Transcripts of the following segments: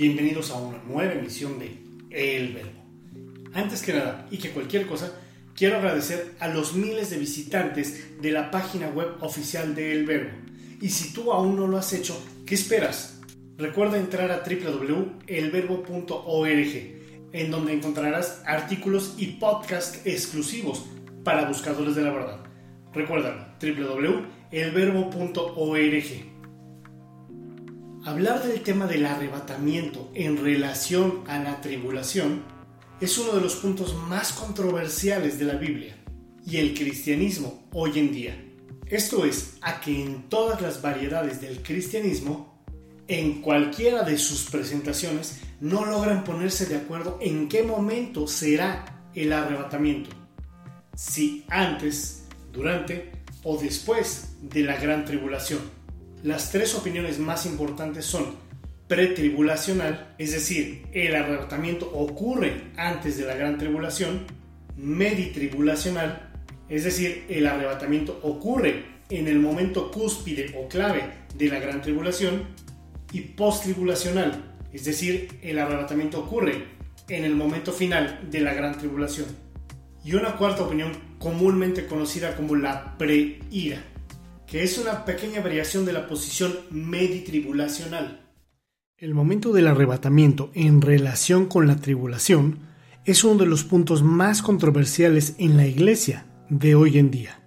Bienvenidos a una nueva emisión de El Verbo. Antes que nada, y que cualquier cosa, quiero agradecer a los miles de visitantes de la página web oficial de El Verbo. Y si tú aún no lo has hecho, ¿qué esperas? Recuerda entrar a www.elverbo.org, en donde encontrarás artículos y podcasts exclusivos para buscadores de la verdad. Recuerda www.elverbo.org. Hablar del tema del arrebatamiento en relación a la tribulación es uno de los puntos más controversiales de la Biblia y el cristianismo hoy en día. Esto es, a que en todas las variedades del cristianismo, en cualquiera de sus presentaciones, no logran ponerse de acuerdo en qué momento será el arrebatamiento. Si antes, durante o después de la gran tribulación. Las tres opiniones más importantes son pretribulacional, es decir, el arrebatamiento ocurre antes de la gran tribulación, meditribulacional, es decir, el arrebatamiento ocurre en el momento cúspide o clave de la gran tribulación, y posttribulacional, es decir, el arrebatamiento ocurre en el momento final de la gran tribulación. Y una cuarta opinión comúnmente conocida como la preira que es una pequeña variación de la posición meditribulacional. El momento del arrebatamiento en relación con la tribulación es uno de los puntos más controversiales en la iglesia de hoy en día.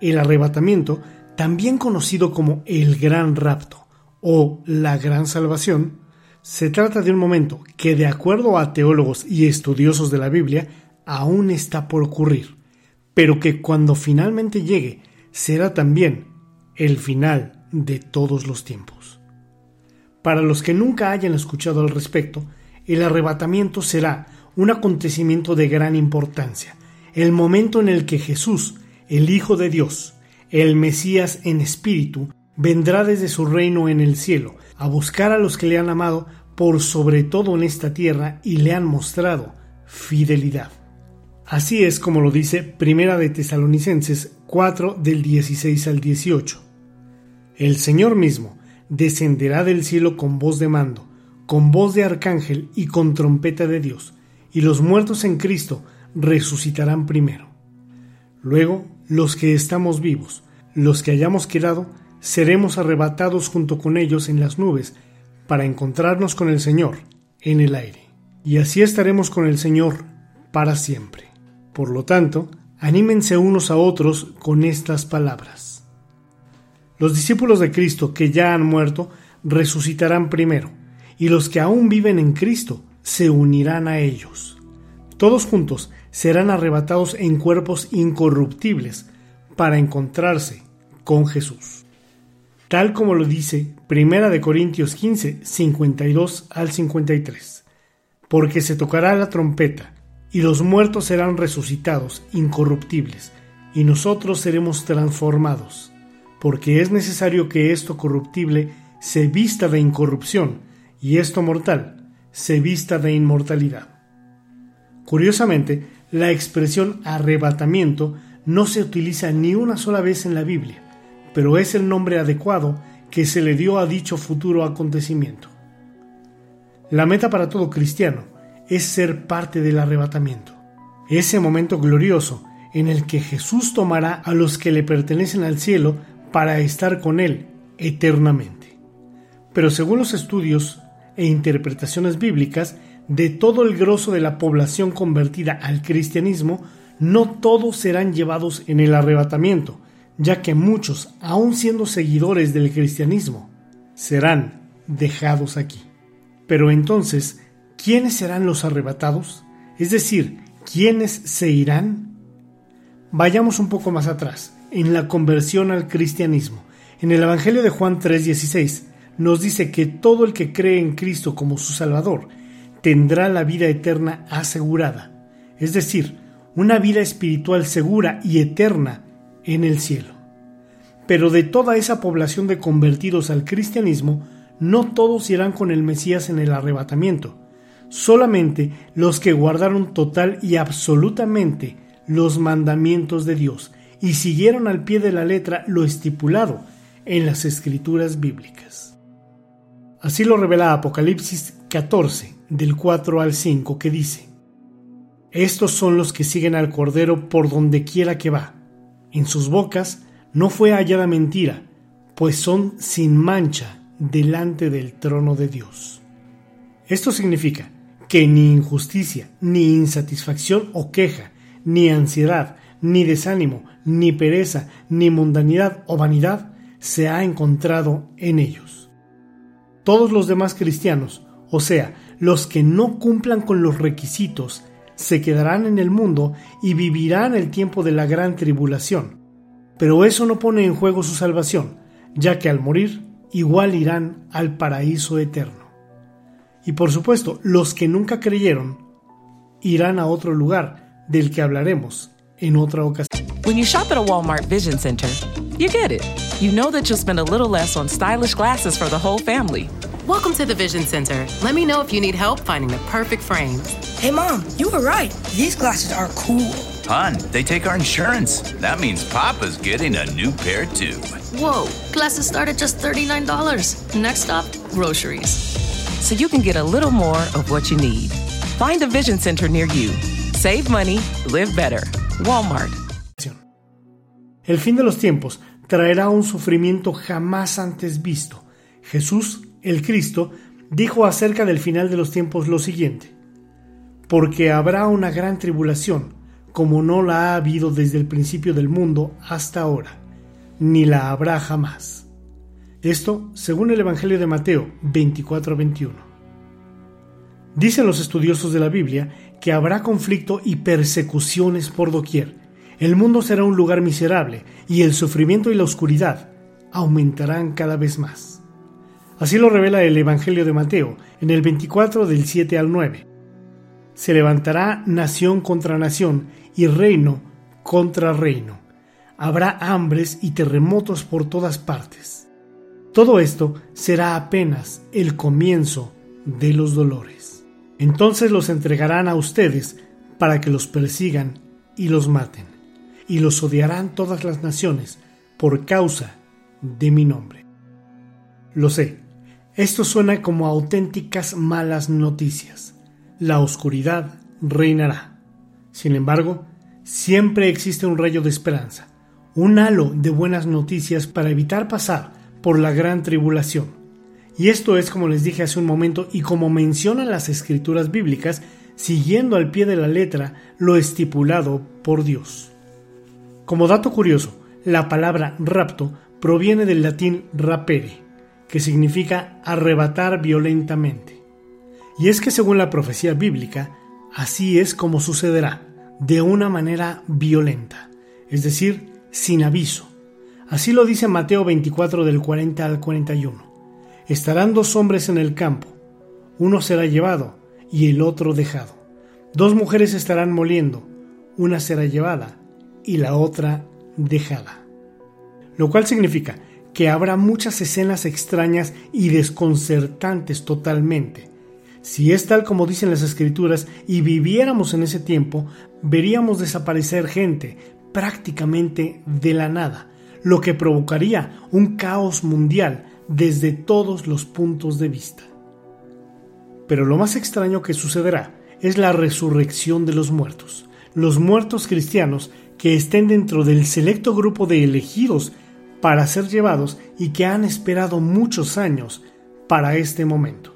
El arrebatamiento, también conocido como el gran rapto o la gran salvación, se trata de un momento que de acuerdo a teólogos y estudiosos de la Biblia aún está por ocurrir, pero que cuando finalmente llegue será también el final de todos los tiempos. Para los que nunca hayan escuchado al respecto, el arrebatamiento será un acontecimiento de gran importancia, el momento en el que Jesús, el Hijo de Dios, el Mesías en espíritu, vendrá desde su reino en el cielo a buscar a los que le han amado por sobre todo en esta tierra y le han mostrado fidelidad. Así es como lo dice Primera de Tesalonicenses 4 del 16 al 18. El Señor mismo descenderá del cielo con voz de mando, con voz de arcángel y con trompeta de Dios, y los muertos en Cristo resucitarán primero. Luego, los que estamos vivos, los que hayamos quedado, seremos arrebatados junto con ellos en las nubes, para encontrarnos con el Señor en el aire. Y así estaremos con el Señor para siempre. Por lo tanto, anímense unos a otros con estas palabras. Los discípulos de Cristo que ya han muerto resucitarán primero, y los que aún viven en Cristo se unirán a ellos. Todos juntos serán arrebatados en cuerpos incorruptibles para encontrarse con Jesús. Tal como lo dice Primera de Corintios 15, 52 al 53. Porque se tocará la trompeta y los muertos serán resucitados, incorruptibles, y nosotros seremos transformados, porque es necesario que esto corruptible se vista de incorrupción, y esto mortal se vista de inmortalidad. Curiosamente, la expresión arrebatamiento no se utiliza ni una sola vez en la Biblia, pero es el nombre adecuado que se le dio a dicho futuro acontecimiento. La meta para todo cristiano es ser parte del arrebatamiento. Ese momento glorioso en el que Jesús tomará a los que le pertenecen al cielo para estar con Él eternamente. Pero según los estudios e interpretaciones bíblicas, de todo el grosso de la población convertida al cristianismo, no todos serán llevados en el arrebatamiento, ya que muchos, aun siendo seguidores del cristianismo, serán dejados aquí. Pero entonces, ¿quiénes serán los arrebatados? Es decir, ¿quiénes se irán? Vayamos un poco más atrás, en la conversión al cristianismo. En el Evangelio de Juan 3:16 nos dice que todo el que cree en Cristo como su Salvador tendrá la vida eterna asegurada, es decir, una vida espiritual segura y eterna en el cielo. Pero de toda esa población de convertidos al cristianismo, no todos irán con el Mesías en el arrebatamiento, solamente los que guardaron total y absolutamente los mandamientos de Dios y siguieron al pie de la letra lo estipulado en las escrituras bíblicas. Así lo revela Apocalipsis 14, del 4 al 5, que dice, Estos son los que siguen al Cordero por donde quiera que va. En sus bocas no fue hallada mentira, pues son sin mancha delante del trono de Dios. Esto significa que ni injusticia, ni insatisfacción o queja, ni ansiedad, ni desánimo, ni pereza, ni mundanidad o vanidad se ha encontrado en ellos. Todos los demás cristianos, o sea, los que no cumplan con los requisitos, se quedarán en el mundo y vivirán el tiempo de la gran tribulación. Pero eso no pone en juego su salvación, ya que al morir igual irán al paraíso eterno. Y por supuesto, los que nunca creyeron irán a otro lugar del que hablaremos en otra ocasión. When you shop at a Walmart Vision Center, you get it. You know that you'll spend a little less on stylish glasses for the whole family. Welcome to the Vision Center. Let me know if you need help finding the perfect frames. Hey, Mom, you were right. These glasses are cool. Hun, they take our insurance. That means Papa's getting a new pair too. Whoa, glasses start at just $39. Next stop, groceries. So you can get a little more of what you need. Find a Vision Center near you. Save money, live better. Walmart. El fin de los tiempos traerá un sufrimiento jamás antes visto. Jesús, el Cristo, dijo acerca del final de los tiempos lo siguiente, porque habrá una gran tribulación, como no la ha habido desde el principio del mundo hasta ahora, ni la habrá jamás. Esto según el Evangelio de Mateo 24-21. Dicen los estudiosos de la Biblia que habrá conflicto y persecuciones por doquier. El mundo será un lugar miserable y el sufrimiento y la oscuridad aumentarán cada vez más. Así lo revela el Evangelio de Mateo en el 24 del 7 al 9. Se levantará nación contra nación y reino contra reino. Habrá hambres y terremotos por todas partes. Todo esto será apenas el comienzo de los dolores. Entonces los entregarán a ustedes para que los persigan y los maten, y los odiarán todas las naciones por causa de mi nombre. Lo sé, esto suena como auténticas malas noticias. La oscuridad reinará. Sin embargo, siempre existe un rayo de esperanza, un halo de buenas noticias para evitar pasar por la gran tribulación. Y esto es como les dije hace un momento y como mencionan las escrituras bíblicas, siguiendo al pie de la letra lo estipulado por Dios. Como dato curioso, la palabra rapto proviene del latín rapere, que significa arrebatar violentamente. Y es que según la profecía bíblica, así es como sucederá, de una manera violenta, es decir, sin aviso. Así lo dice Mateo 24 del 40 al 41. Estarán dos hombres en el campo, uno será llevado y el otro dejado. Dos mujeres estarán moliendo, una será llevada y la otra dejada. Lo cual significa que habrá muchas escenas extrañas y desconcertantes totalmente. Si es tal como dicen las escrituras y viviéramos en ese tiempo, veríamos desaparecer gente prácticamente de la nada, lo que provocaría un caos mundial desde todos los puntos de vista. Pero lo más extraño que sucederá es la resurrección de los muertos, los muertos cristianos que estén dentro del selecto grupo de elegidos para ser llevados y que han esperado muchos años para este momento.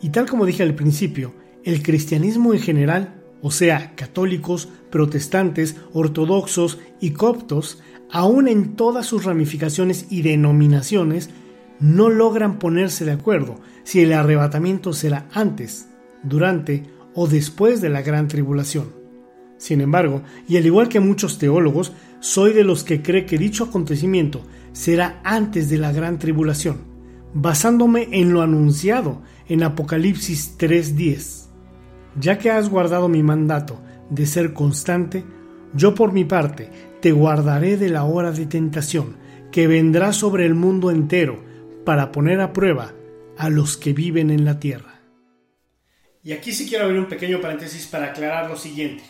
Y tal como dije al principio, el cristianismo en general, o sea, católicos, protestantes, ortodoxos y coptos, aún en todas sus ramificaciones y denominaciones, no logran ponerse de acuerdo si el arrebatamiento será antes, durante o después de la gran tribulación. Sin embargo, y al igual que muchos teólogos, soy de los que cree que dicho acontecimiento será antes de la gran tribulación, basándome en lo anunciado en Apocalipsis 3:10. Ya que has guardado mi mandato de ser constante, yo por mi parte te guardaré de la hora de tentación que vendrá sobre el mundo entero para poner a prueba a los que viven en la tierra. Y aquí sí quiero abrir un pequeño paréntesis para aclarar lo siguiente.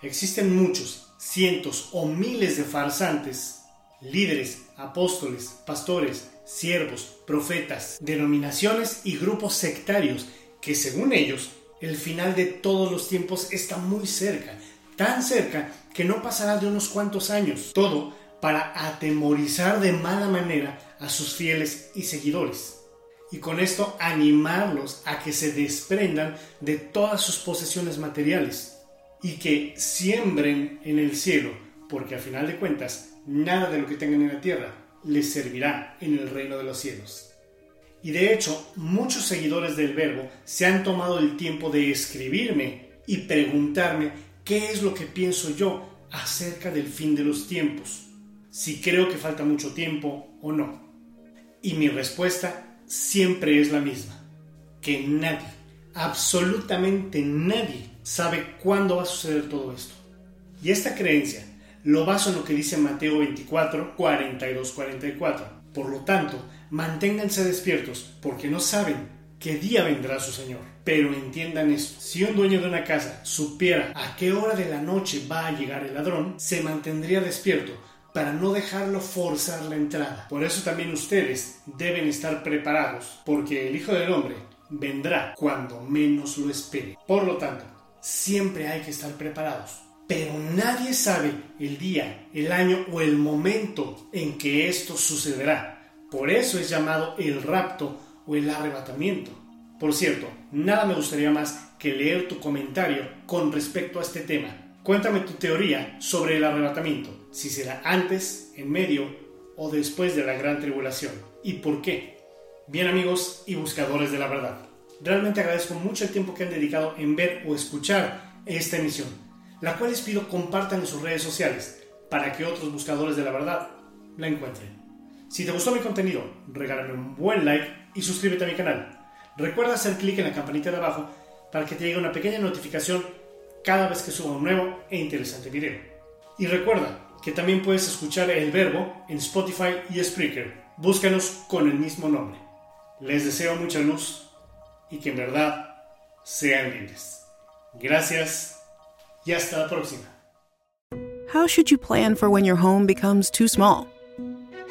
Existen muchos, cientos o miles de farsantes, líderes, apóstoles, pastores, siervos, profetas, denominaciones y grupos sectarios que según ellos el final de todos los tiempos está muy cerca, tan cerca que no pasará de unos cuantos años. Todo para atemorizar de mala manera a sus fieles y seguidores. Y con esto animarlos a que se desprendan de todas sus posesiones materiales y que siembren en el cielo, porque a final de cuentas nada de lo que tengan en la tierra les servirá en el reino de los cielos. Y de hecho, muchos seguidores del verbo se han tomado el tiempo de escribirme y preguntarme qué es lo que pienso yo acerca del fin de los tiempos, si creo que falta mucho tiempo o no. Y mi respuesta siempre es la misma, que nadie, absolutamente nadie, sabe cuándo va a suceder todo esto. Y esta creencia lo baso en lo que dice Mateo 24, 42, 44. Por lo tanto, manténganse despiertos, porque no saben qué día vendrá su Señor. Pero entiendan esto, si un dueño de una casa supiera a qué hora de la noche va a llegar el ladrón, se mantendría despierto para no dejarlo forzar la entrada. Por eso también ustedes deben estar preparados, porque el Hijo del Hombre vendrá cuando menos lo espere. Por lo tanto, siempre hay que estar preparados pero nadie sabe el día, el año o el momento en que esto sucederá. Por eso es llamado el rapto o el arrebatamiento. Por cierto, nada me gustaría más que leer tu comentario con respecto a este tema. Cuéntame tu teoría sobre el arrebatamiento, si será antes, en medio o después de la gran tribulación. ¿Y por qué? Bien amigos y buscadores de la verdad, realmente agradezco mucho el tiempo que han dedicado en ver o escuchar esta emisión la cual les pido compartan en sus redes sociales para que otros buscadores de la verdad la encuentren. Si te gustó mi contenido, regálame un buen like y suscríbete a mi canal. Recuerda hacer clic en la campanita de abajo para que te llegue una pequeña notificación cada vez que suba un nuevo e interesante video. Y recuerda que también puedes escuchar el verbo en Spotify y Spreaker. Búscanos con el mismo nombre. Les deseo mucha luz y que en verdad sean libres. Gracias y hasta la próxima. How should you plan for when your home becomes too small?